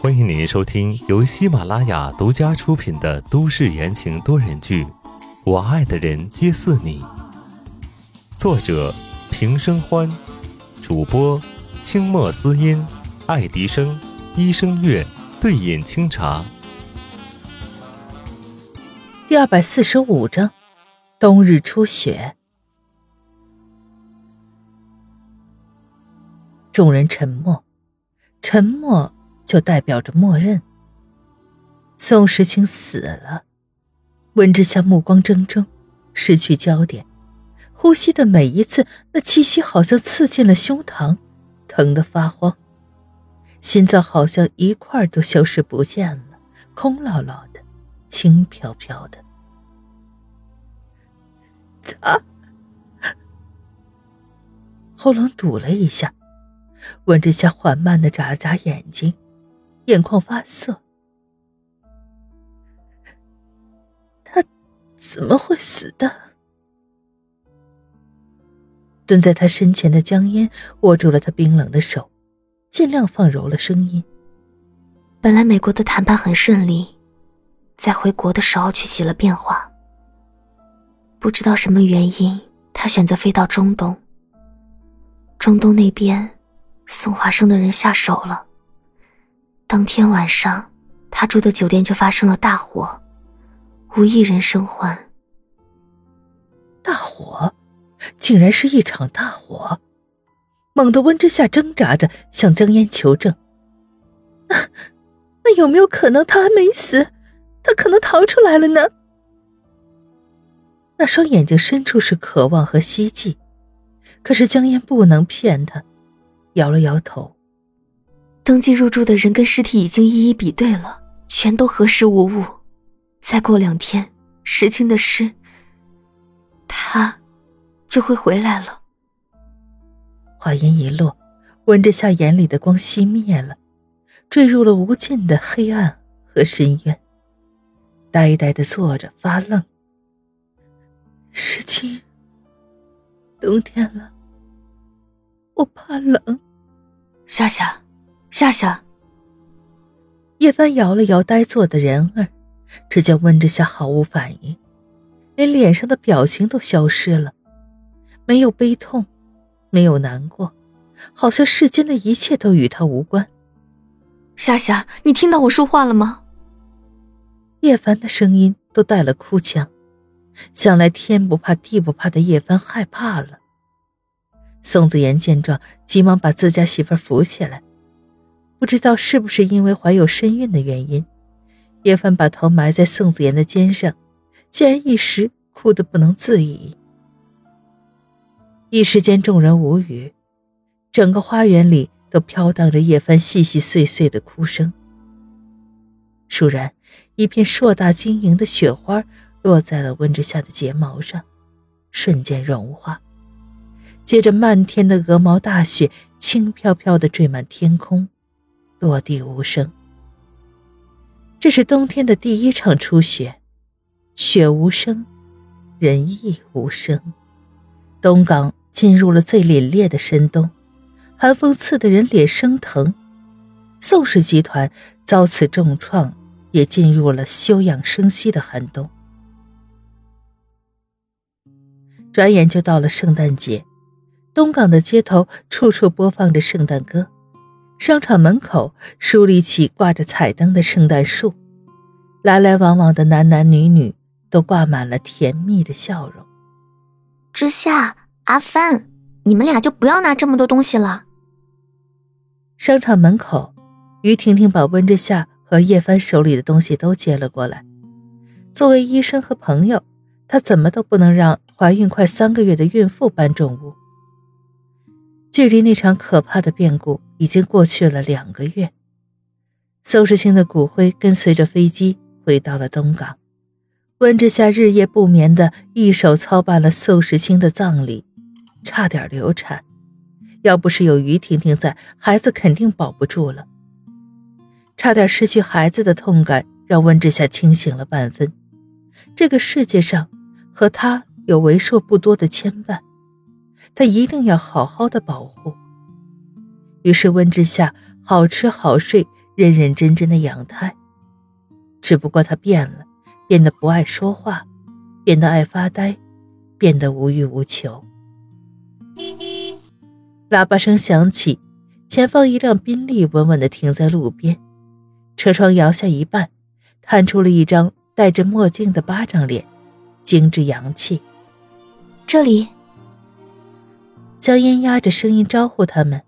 欢迎您收听由喜马拉雅独家出品的都市言情多人剧《我爱的人皆似你》，作者平生欢，主播清墨思音、爱迪生、医生月、对饮清茶。第二百四十五章，冬日初雪。众人沉默，沉默就代表着默认。宋时清死了，温之夏目光怔怔，失去焦点，呼吸的每一次，那气息好像刺进了胸膛，疼得发慌，心脏好像一块都消失不见了，空落落的，轻飘飘的。他 喉咙堵了一下，温之夏缓慢的眨了眨眼睛，眼眶发涩。他怎么会死的？蹲在他身前的江烟握住了他冰冷的手，尽量放柔了声音。本来美国的谈判很顺利，在回国的时候却起了变化。不知道什么原因，他选择飞到中东。中东那边，宋华生的人下手了。当天晚上，他住的酒店就发生了大火，无一人生还。大火，竟然是一场大火！猛地，温之夏挣扎着向江烟求证：“那，那有没有可能他还没死？他可能逃出来了呢？”那双眼睛深处是渴望和希冀，可是江烟不能骗他，摇了摇头。登记入住的人跟尸体已经一一比对了，全都核实无误。再过两天，石青的尸，他就会回来了。话音一落，温之夏眼里的光熄灭了，坠入了无尽的黑暗和深渊，呆呆的坐着发愣。石青，冬天了，我怕冷。夏夏，夏夏。叶帆摇了摇呆坐的人儿，只见温之夏毫无反应，连脸上的表情都消失了，没有悲痛，没有难过，好像世间的一切都与他无关。夏夏，你听到我说话了吗？叶凡的声音都带了哭腔。想来天不怕地不怕的叶凡害怕了。宋子言见状，急忙把自家媳妇扶起来。不知道是不是因为怀有身孕的原因，叶帆把头埋在宋子言的肩上，竟然一时哭得不能自已。一时间，众人无语，整个花园里都飘荡着叶帆细细碎碎的哭声。倏然，一片硕大晶莹的雪花。落在了温之夏的睫毛上，瞬间融化。接着，漫天的鹅毛大雪轻飘飘的坠满天空，落地无声。这是冬天的第一场初雪，雪无声，人亦无声。东港进入了最凛冽的深冬，寒风刺得人脸生疼。宋氏集团遭此重创，也进入了休养生息的寒冬。转眼就到了圣诞节，东港的街头处处播放着圣诞歌，商场门口竖立起挂着彩灯的圣诞树，来来往往的男男女女都挂满了甜蜜的笑容。之夏、阿帆，你们俩就不要拿这么多东西了。商场门口，于婷婷把温之夏和叶帆手里的东西都接了过来。作为医生和朋友。她怎么都不能让怀孕快三个月的孕妇搬重物。距离那场可怕的变故已经过去了两个月，宋时清的骨灰跟随着飞机回到了东港。温之夏日夜不眠的一手操办了宋时清的葬礼，差点流产。要不是有于婷婷在，孩子肯定保不住了。差点失去孩子的痛感让温之夏清醒了半分。这个世界上。和他有为数不多的牵绊，他一定要好好的保护。于是温之夏好吃好睡、认认真真的养胎。只不过他变了，变得不爱说话，变得爱发呆，变得无欲无求。喇叭声响起，前方一辆宾利稳稳地停在路边，车窗摇下一半，探出了一张戴着墨镜的巴掌脸，精致洋气。这里。江烟压着声音招呼他们，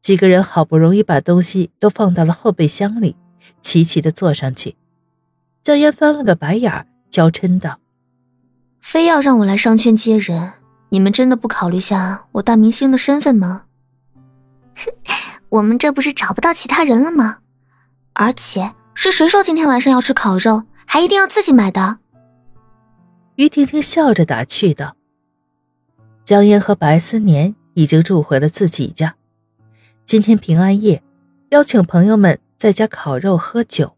几个人好不容易把东西都放到了后备箱里，齐齐的坐上去。江烟翻了个白眼，娇嗔道：“非要让我来商圈接人，你们真的不考虑下我大明星的身份吗？”哼，我们这不是找不到其他人了吗？而且是谁说今天晚上要吃烤肉，还一定要自己买的？于婷婷笑着打趣道。江烟和白思年已经住回了自己家。今天平安夜，邀请朋友们在家烤肉喝酒，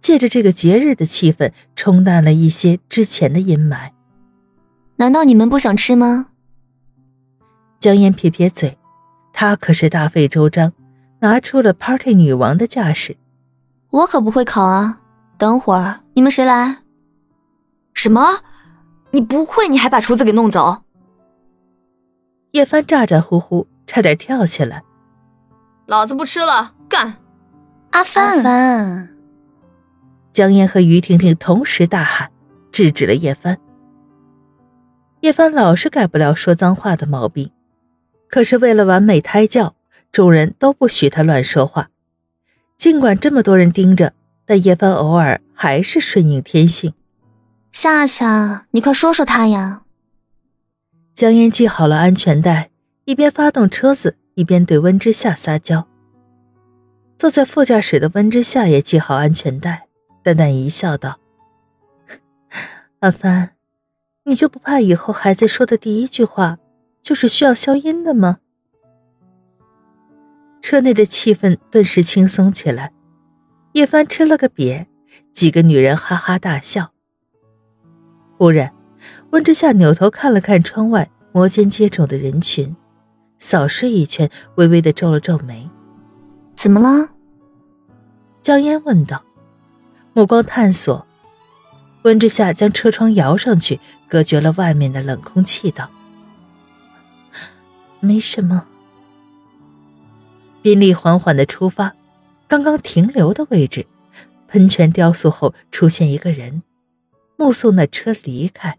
借着这个节日的气氛，冲淡了一些之前的阴霾。难道你们不想吃吗？江烟撇撇嘴，她可是大费周章，拿出了 party 女王的架势。我可不会烤啊！等会儿你们谁来？什么？你不会？你还把厨子给弄走？叶帆咋咋呼呼，差点跳起来。老子不吃了，干！阿帆，帆！江烟和于婷婷同时大喊，制止了叶帆。叶帆老是改不了说脏话的毛病，可是为了完美胎教，众人都不许他乱说话。尽管这么多人盯着，但叶帆偶尔还是顺应天性。夏夏，你快说说他呀！江烟系好了安全带，一边发动车子，一边对温之夏撒娇。坐在副驾驶的温之夏也系好安全带，淡淡一笑，道：“阿帆，你就不怕以后孩子说的第一句话就是需要消音的吗？”车内的气氛顿时轻松起来。叶帆吃了个瘪，几个女人哈哈大笑。忽然。温之夏扭头看了看窗外摩肩接踵的人群，扫视一圈，微微的皱了皱眉。怎么了？江烟问道。目光探索，温之夏将车窗摇上去，隔绝了外面的冷空气，道：“没什么。”宾利缓缓的出发，刚刚停留的位置，喷泉雕塑后出现一个人，目送那车离开。